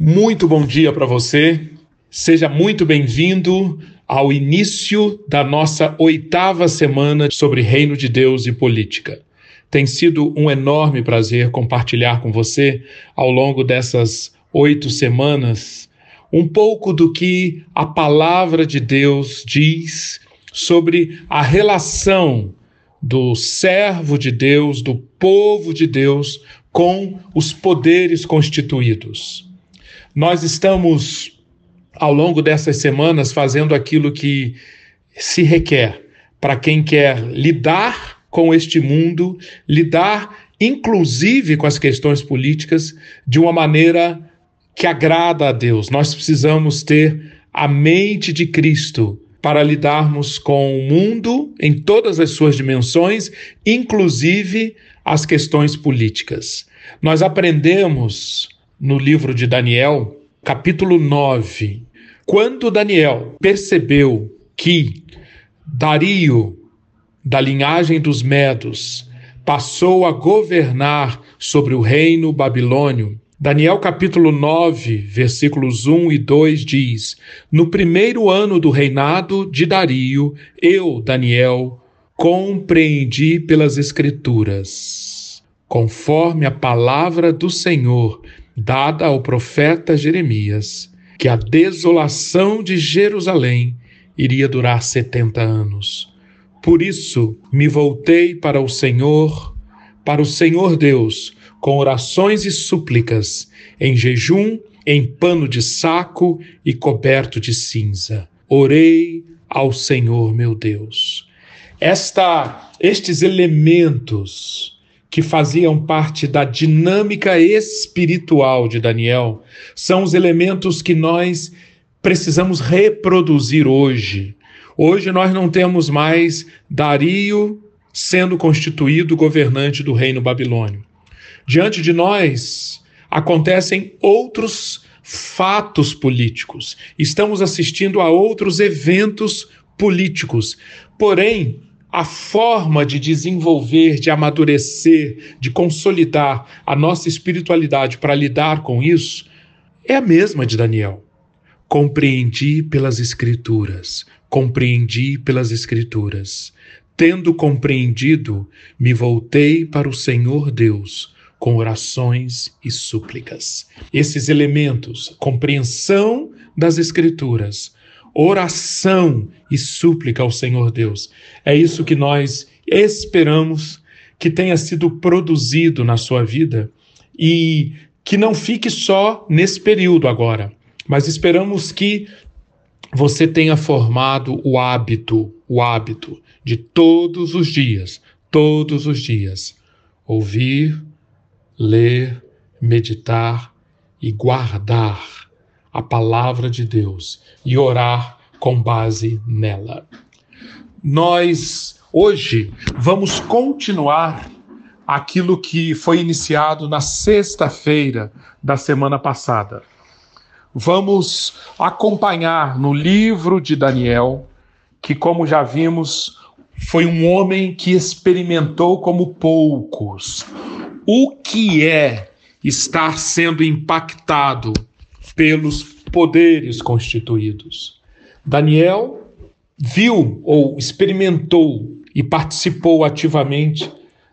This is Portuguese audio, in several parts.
Muito bom dia para você. Seja muito bem-vindo ao início da nossa oitava semana sobre Reino de Deus e Política. Tem sido um enorme prazer compartilhar com você, ao longo dessas oito semanas, um pouco do que a palavra de Deus diz sobre a relação do servo de Deus, do povo de Deus, com os poderes constituídos. Nós estamos, ao longo dessas semanas, fazendo aquilo que se requer para quem quer lidar com este mundo, lidar inclusive com as questões políticas de uma maneira que agrada a Deus. Nós precisamos ter a mente de Cristo para lidarmos com o mundo em todas as suas dimensões, inclusive as questões políticas. Nós aprendemos no livro de Daniel, capítulo 9, quando Daniel percebeu que Dario, da linhagem dos Medos, passou a governar sobre o reino babilônio, Daniel capítulo 9, versículos 1 e 2 diz: No primeiro ano do reinado de Dario, eu, Daniel, compreendi pelas Escrituras, conforme a palavra do Senhor dada ao profeta Jeremias, que a desolação de Jerusalém iria durar setenta anos. Por isso me voltei para o Senhor, para o Senhor Deus, com orações e súplicas, em jejum, em pano de saco e coberto de cinza. Orei ao Senhor meu Deus. Esta, estes elementos que faziam parte da dinâmica espiritual de Daniel são os elementos que nós precisamos reproduzir hoje. Hoje nós não temos mais Dario sendo constituído governante do reino babilônio. Diante de nós acontecem outros fatos políticos. Estamos assistindo a outros eventos políticos. Porém, a forma de desenvolver, de amadurecer, de consolidar a nossa espiritualidade para lidar com isso é a mesma de Daniel. Compreendi pelas Escrituras, compreendi pelas Escrituras. Tendo compreendido, me voltei para o Senhor Deus com orações e súplicas. Esses elementos, compreensão das Escrituras, oração e súplica ao Senhor Deus. É isso que nós esperamos que tenha sido produzido na sua vida e que não fique só nesse período agora, mas esperamos que você tenha formado o hábito, o hábito de todos os dias, todos os dias, ouvir, ler, meditar e guardar a palavra de Deus e orar com base nela. Nós hoje vamos continuar aquilo que foi iniciado na sexta-feira da semana passada. Vamos acompanhar no livro de Daniel, que, como já vimos, foi um homem que experimentou como poucos o que é estar sendo impactado pelos poderes constituídos. Daniel viu ou experimentou e participou ativamente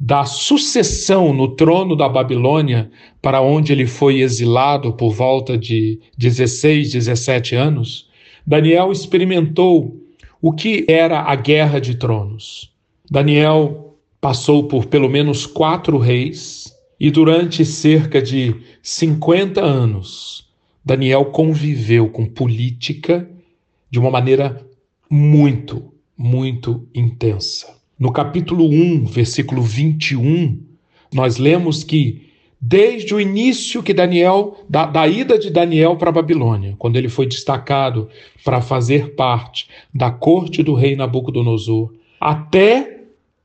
da sucessão no trono da Babilônia, para onde ele foi exilado por volta de 16, 17 anos, Daniel experimentou o que era a guerra de tronos. Daniel passou por pelo menos quatro reis e durante cerca de 50 anos Daniel conviveu com política de uma maneira muito, muito intensa. No capítulo 1, versículo 21, nós lemos que desde o início que Daniel, da, da ida de Daniel para a Babilônia, quando ele foi destacado para fazer parte da corte do rei Nabucodonosor, até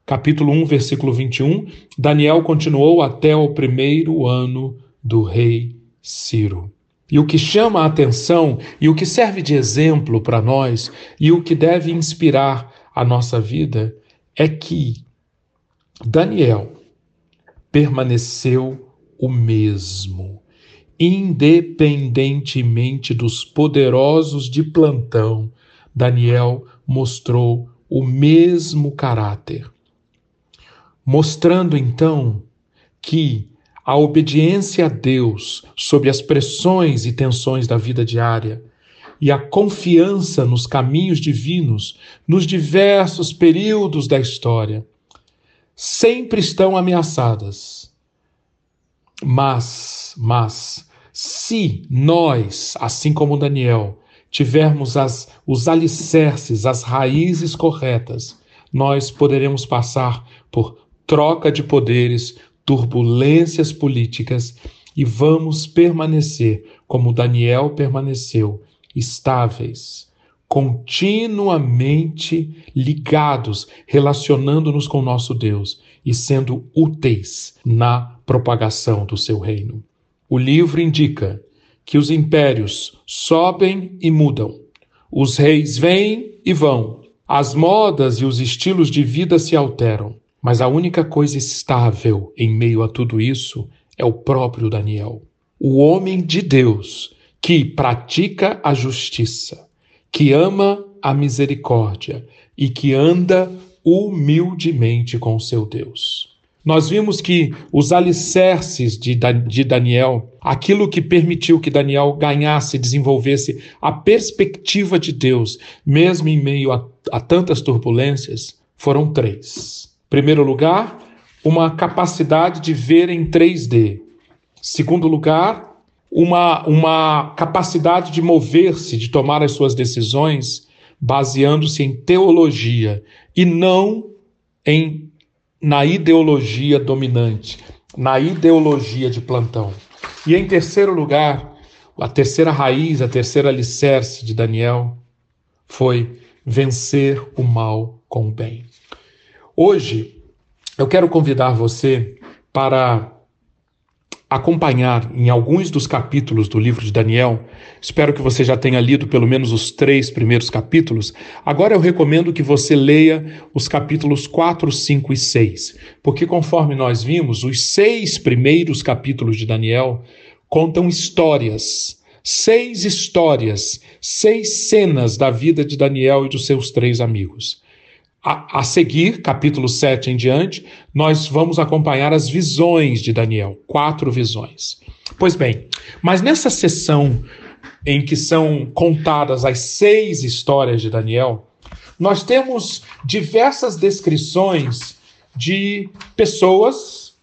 capítulo 1, versículo 21, Daniel continuou até o primeiro ano do rei Ciro. E o que chama a atenção e o que serve de exemplo para nós e o que deve inspirar a nossa vida é que Daniel permaneceu o mesmo. independentemente dos poderosos de plantão, Daniel mostrou o mesmo caráter. Mostrando então que a obediência a Deus sob as pressões e tensões da vida diária e a confiança nos caminhos divinos nos diversos períodos da história sempre estão ameaçadas. Mas, mas, se nós, assim como Daniel, tivermos as, os alicerces, as raízes corretas, nós poderemos passar por troca de poderes, turbulências políticas e vamos permanecer como Daniel permaneceu, estáveis, continuamente ligados, relacionando-nos com nosso Deus e sendo úteis na propagação do seu reino. O livro indica que os impérios sobem e mudam, os reis vêm e vão, as modas e os estilos de vida se alteram, mas a única coisa estável em meio a tudo isso é o próprio Daniel, o homem de Deus que pratica a justiça, que ama a misericórdia e que anda humildemente com seu Deus. Nós vimos que os alicerces de, de Daniel, aquilo que permitiu que Daniel ganhasse, desenvolvesse a perspectiva de Deus, mesmo em meio a, a tantas turbulências, foram três. Primeiro lugar, uma capacidade de ver em 3D. Segundo lugar, uma, uma capacidade de mover-se, de tomar as suas decisões, baseando-se em teologia e não em na ideologia dominante, na ideologia de plantão. E em terceiro lugar, a terceira raiz, a terceira alicerce de Daniel foi vencer o mal com o bem. Hoje, eu quero convidar você para acompanhar em alguns dos capítulos do livro de Daniel, espero que você já tenha lido pelo menos os três primeiros capítulos. Agora eu recomendo que você leia os capítulos 4, 5 e 6, porque conforme nós vimos, os seis primeiros capítulos de Daniel contam histórias, seis histórias, seis cenas da vida de Daniel e dos seus três amigos. A, a, seguir, capítulo 7 em diante, nós vamos acompanhar as visões de Daniel, quatro visões. Pois bem, mas nessa sessão em que são contadas as seis histórias de Daniel, nós temos diversas descrições de pessoas,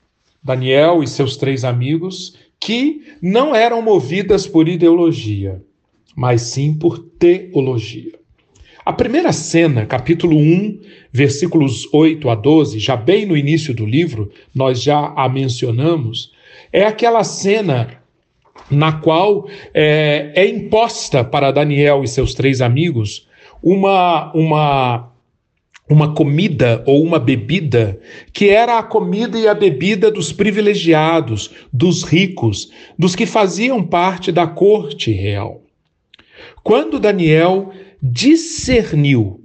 Daniel e seus três amigos, que não eram movidas por ideologia, mas sim por teologia. A primeira cena, capítulo 1, versículos 8 a 12, já bem no início do livro, nós já a mencionamos, é aquela cena na qual é, é imposta para Daniel e seus três amigos uma, uma, uma comida ou uma bebida que era a comida e a bebida dos privilegiados, dos ricos, dos que faziam parte da corte real. Quando Daniel discerniu,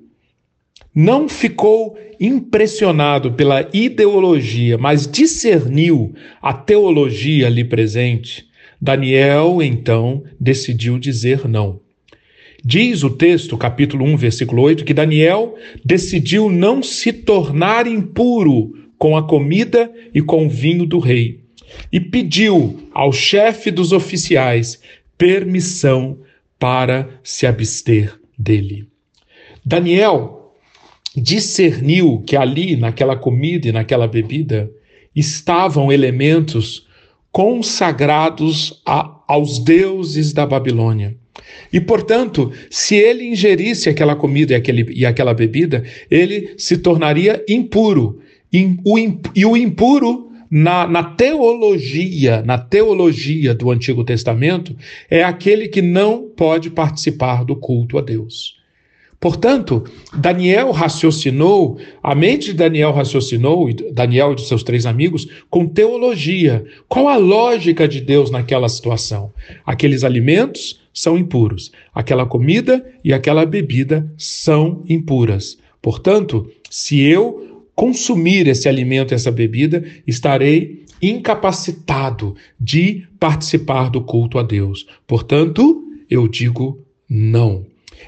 não ficou impressionado pela ideologia, mas discerniu a teologia ali presente, Daniel então decidiu dizer não. Diz o texto, capítulo 1, versículo 8, que Daniel decidiu não se tornar impuro com a comida e com o vinho do rei, e pediu ao chefe dos oficiais permissão para se abster dele. Daniel discerniu que ali, naquela comida e naquela bebida, estavam elementos consagrados a, aos deuses da Babilônia. E, portanto, se ele ingerisse aquela comida e, aquele, e aquela bebida, ele se tornaria impuro. E o, e o impuro na, na, teologia, na teologia do Antigo Testamento, é aquele que não pode participar do culto a Deus. Portanto, Daniel raciocinou, a mente de Daniel raciocinou, Daniel e de seus três amigos, com teologia. Qual a lógica de Deus naquela situação? Aqueles alimentos são impuros, aquela comida e aquela bebida são impuras. Portanto, se eu consumir esse alimento, essa bebida, estarei incapacitado de participar do culto a Deus. Portanto, eu digo não.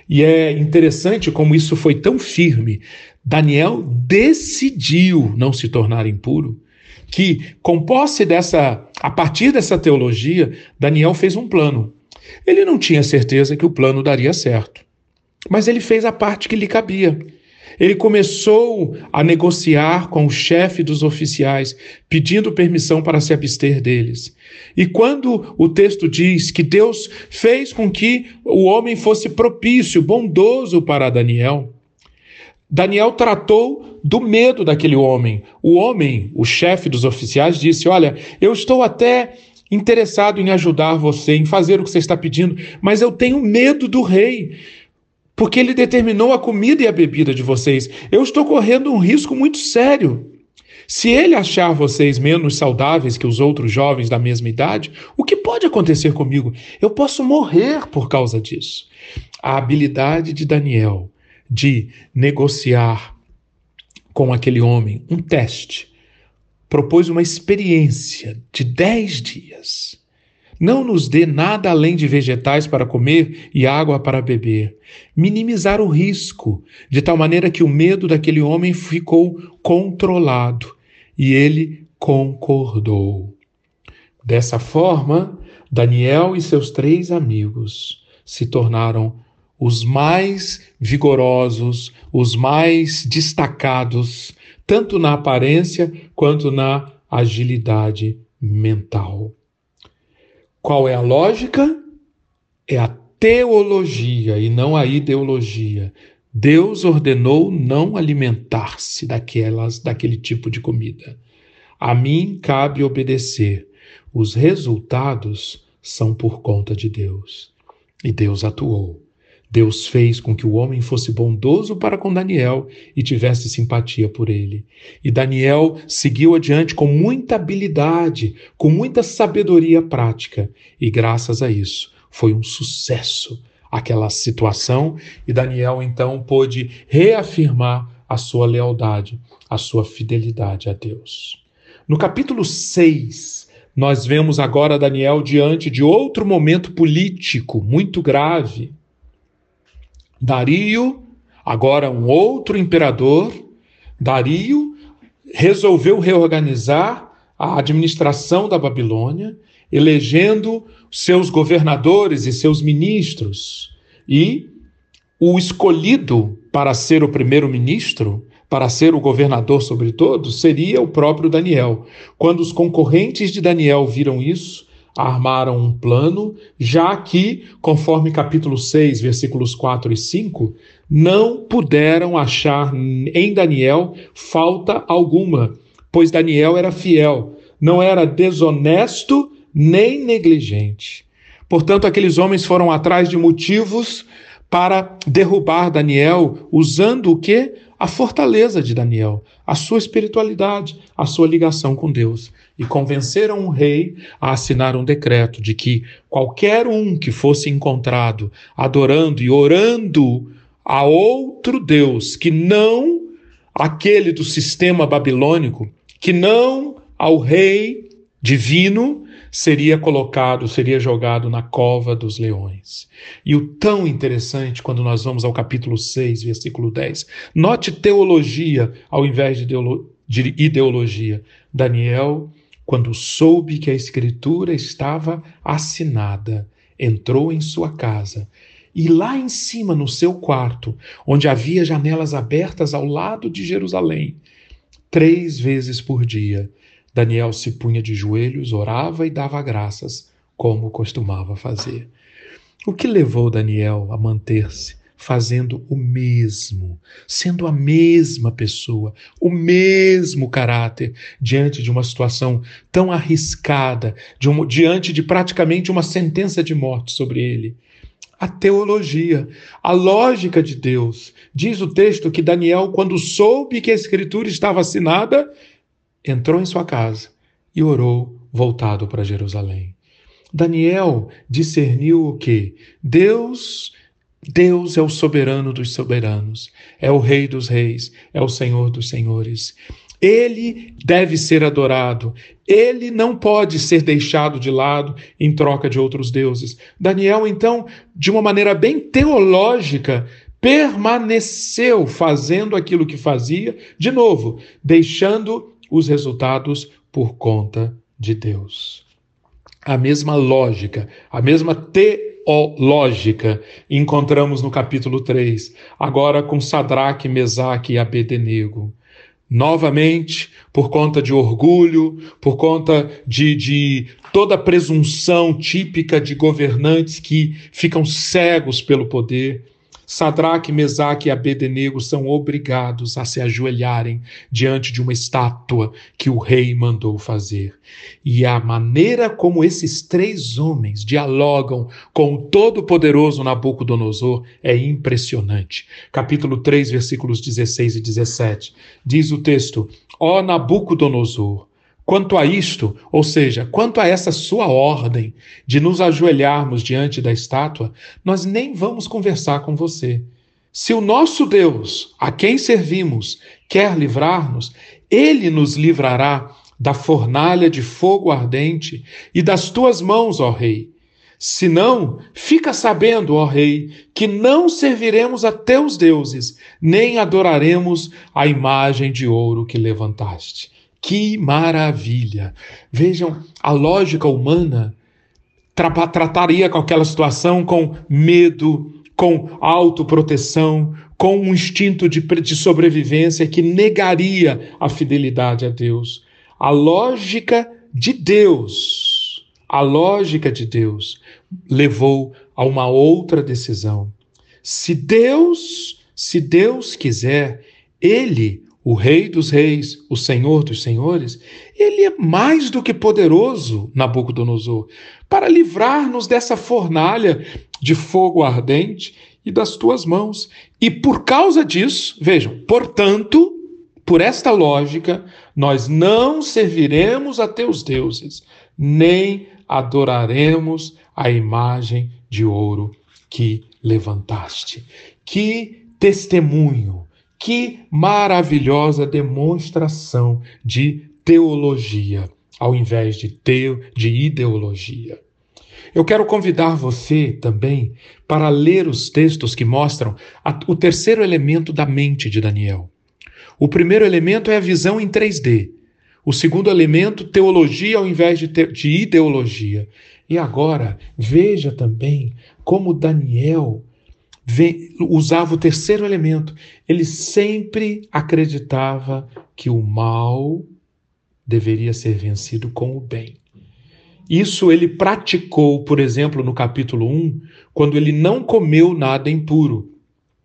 E é interessante como isso foi tão firme. Daniel decidiu não se tornar impuro, que com posse dessa, a partir dessa teologia, Daniel fez um plano. Ele não tinha certeza que o plano daria certo, mas ele fez a parte que lhe cabia. Ele começou a negociar com o chefe dos oficiais, pedindo permissão para se abster deles. E quando o texto diz que Deus fez com que o homem fosse propício, bondoso para Daniel, Daniel tratou do medo daquele homem. O homem, o chefe dos oficiais, disse: Olha, eu estou até interessado em ajudar você, em fazer o que você está pedindo, mas eu tenho medo do rei porque ele determinou a comida e a bebida de vocês. Eu estou correndo um risco muito sério. Se ele achar vocês menos saudáveis que os outros jovens da mesma idade, o que pode acontecer comigo? Eu posso morrer por causa disso. A habilidade de Daniel de negociar com aquele homem um teste propôs uma experiência de dez dias não nos dê nada além de vegetais para comer e água para beber. Minimizar o risco, de tal maneira que o medo daquele homem ficou controlado e ele concordou. Dessa forma, Daniel e seus três amigos se tornaram os mais vigorosos, os mais destacados, tanto na aparência quanto na agilidade mental. Qual é a lógica? É a teologia e não a ideologia. Deus ordenou não alimentar-se daquelas daquele tipo de comida. A mim cabe obedecer. Os resultados são por conta de Deus. E Deus atuou. Deus fez com que o homem fosse bondoso para com Daniel e tivesse simpatia por ele. E Daniel seguiu adiante com muita habilidade, com muita sabedoria prática, e graças a isso foi um sucesso aquela situação, e Daniel então pôde reafirmar a sua lealdade, a sua fidelidade a Deus. No capítulo 6, nós vemos agora Daniel diante de outro momento político muito grave Dario, agora um outro imperador, Dario, resolveu reorganizar a administração da Babilônia, elegendo seus governadores e seus ministros. E o escolhido para ser o primeiro-ministro, para ser o governador sobre todos, seria o próprio Daniel. Quando os concorrentes de Daniel viram isso, armaram um plano, já que, conforme capítulo 6, versículos 4 e 5, não puderam achar em Daniel falta alguma, pois Daniel era fiel, não era desonesto nem negligente. Portanto, aqueles homens foram atrás de motivos para derrubar Daniel, usando o que? A fortaleza de Daniel, a sua espiritualidade, a sua ligação com Deus e convenceram o rei a assinar um decreto de que qualquer um que fosse encontrado adorando e orando a outro Deus que não aquele do sistema babilônico, que não ao rei divino, seria colocado, seria jogado na cova dos leões. E o tão interessante quando nós vamos ao capítulo 6, versículo 10. Note teologia ao invés de ideologia. Daniel quando soube que a escritura estava assinada, entrou em sua casa e lá em cima, no seu quarto, onde havia janelas abertas ao lado de Jerusalém, três vezes por dia, Daniel se punha de joelhos, orava e dava graças, como costumava fazer. O que levou Daniel a manter-se fazendo o mesmo, sendo a mesma pessoa, o mesmo caráter, diante de uma situação tão arriscada, de um, diante de praticamente uma sentença de morte sobre ele. A teologia, a lógica de Deus. Diz o texto que Daniel, quando soube que a escritura estava assinada, entrou em sua casa e orou voltado para Jerusalém. Daniel discerniu o que? Deus Deus é o soberano dos soberanos, é o Rei dos reis, é o Senhor dos senhores. Ele deve ser adorado. Ele não pode ser deixado de lado em troca de outros deuses. Daniel, então, de uma maneira bem teológica, permaneceu fazendo aquilo que fazia, de novo, deixando os resultados por conta de Deus. A mesma lógica, a mesma teológica encontramos no capítulo 3, agora com Sadraque, Mesaque e Abednego. Novamente, por conta de orgulho, por conta de, de toda a presunção típica de governantes que ficam cegos pelo poder, Sadraque, Mesaque e Abednego são obrigados a se ajoelharem diante de uma estátua que o rei mandou fazer. E a maneira como esses três homens dialogam com o todo-poderoso Nabucodonosor é impressionante. Capítulo 3, versículos 16 e 17. Diz o texto: Ó Nabucodonosor, Quanto a isto, ou seja, quanto a essa sua ordem de nos ajoelharmos diante da estátua, nós nem vamos conversar com você. Se o nosso Deus, a quem servimos, quer livrar-nos, ele nos livrará da fornalha de fogo ardente e das tuas mãos, ó Rei. Se não, fica sabendo, ó Rei, que não serviremos a teus deuses, nem adoraremos a imagem de ouro que levantaste. Que maravilha! Vejam, a lógica humana tra trataria com aquela situação com medo, com autoproteção, com um instinto de, de sobrevivência que negaria a fidelidade a Deus. A lógica de Deus, a lógica de Deus levou a uma outra decisão. Se Deus, se Deus quiser, ele o Rei dos Reis, o Senhor dos Senhores, ele é mais do que poderoso, Nabucodonosor, para livrar-nos dessa fornalha de fogo ardente e das tuas mãos. E por causa disso, vejam, portanto, por esta lógica, nós não serviremos a teus deuses, nem adoraremos a imagem de ouro que levantaste. Que testemunho que maravilhosa demonstração de teologia, ao invés de teo, de ideologia. Eu quero convidar você também para ler os textos que mostram a, o terceiro elemento da mente de Daniel. O primeiro elemento é a visão em 3D. O segundo elemento, teologia ao invés de, te, de ideologia. E agora, veja também como Daniel usava o terceiro elemento. Ele sempre acreditava que o mal deveria ser vencido com o bem. Isso ele praticou, por exemplo, no capítulo 1, quando ele não comeu nada impuro.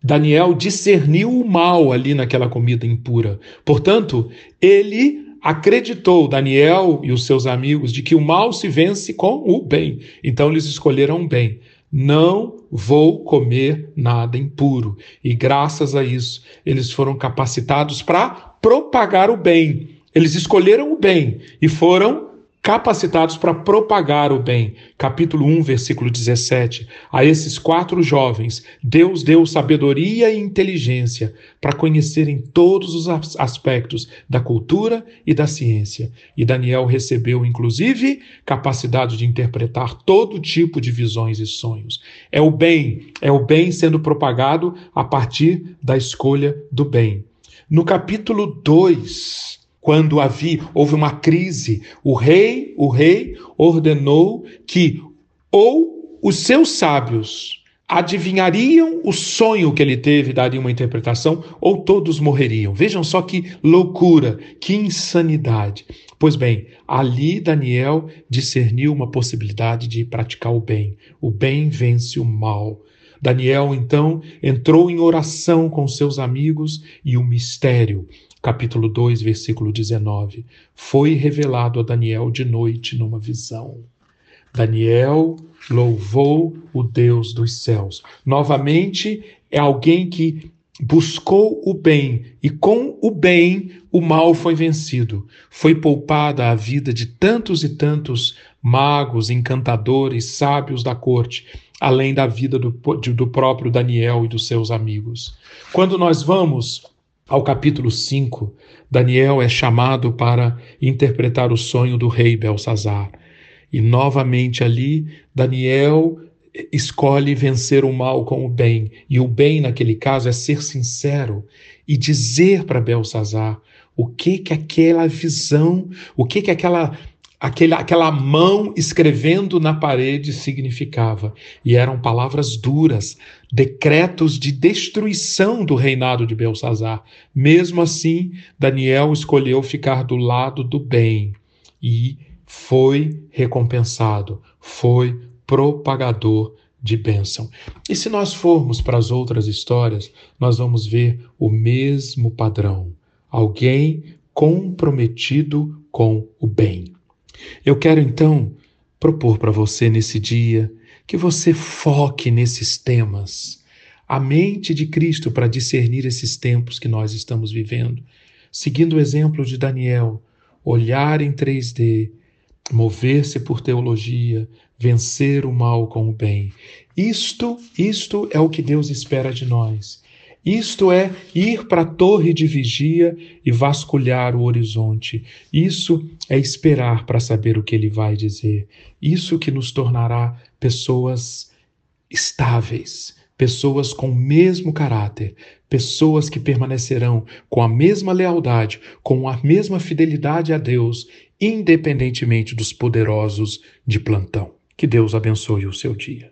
Daniel discerniu o mal ali naquela comida impura. Portanto, ele acreditou, Daniel e os seus amigos, de que o mal se vence com o bem. Então eles escolheram o bem. Não vou comer nada impuro. E graças a isso, eles foram capacitados para propagar o bem. Eles escolheram o bem e foram capacitados para propagar o bem. Capítulo 1, versículo 17. A esses quatro jovens, Deus deu sabedoria e inteligência para conhecerem todos os aspectos da cultura e da ciência. E Daniel recebeu, inclusive, capacidade de interpretar todo tipo de visões e sonhos. É o bem, é o bem sendo propagado a partir da escolha do bem. No capítulo 2, quando havia, houve uma crise, o rei, o rei ordenou que ou os seus sábios adivinhariam o sonho que ele teve, dariam uma interpretação, ou todos morreriam. Vejam só que loucura, que insanidade. Pois bem, ali Daniel discerniu uma possibilidade de praticar o bem. O bem vence o mal. Daniel então entrou em oração com seus amigos e o mistério capítulo 2, versículo 19. Foi revelado a Daniel de noite numa visão. Daniel louvou o Deus dos céus. Novamente, é alguém que buscou o bem e com o bem o mal foi vencido. Foi poupada a vida de tantos e tantos magos, encantadores, sábios da corte, além da vida do, do próprio Daniel e dos seus amigos. Quando nós vamos ao capítulo 5, Daniel é chamado para interpretar o sonho do rei Belsazar. E novamente ali, Daniel escolhe vencer o mal com o bem. E o bem, naquele caso, é ser sincero e dizer para Belsazar o que que aquela visão, o que que aquela aquela mão escrevendo na parede significava. E eram palavras duras, decretos de destruição do reinado de Belsazar. Mesmo assim, Daniel escolheu ficar do lado do bem e foi recompensado, foi propagador de bênção. E se nós formos para as outras histórias, nós vamos ver o mesmo padrão. Alguém comprometido com o bem. Eu quero então propor para você nesse dia que você foque nesses temas, a mente de Cristo para discernir esses tempos que nós estamos vivendo, seguindo o exemplo de Daniel, olhar em 3D, mover-se por teologia, vencer o mal com o bem. Isto, isto é o que Deus espera de nós. Isto é ir para a torre de vigia e vasculhar o horizonte. Isso é esperar para saber o que ele vai dizer. Isso que nos tornará pessoas estáveis, pessoas com o mesmo caráter, pessoas que permanecerão com a mesma lealdade, com a mesma fidelidade a Deus, independentemente dos poderosos de plantão. Que Deus abençoe o seu dia.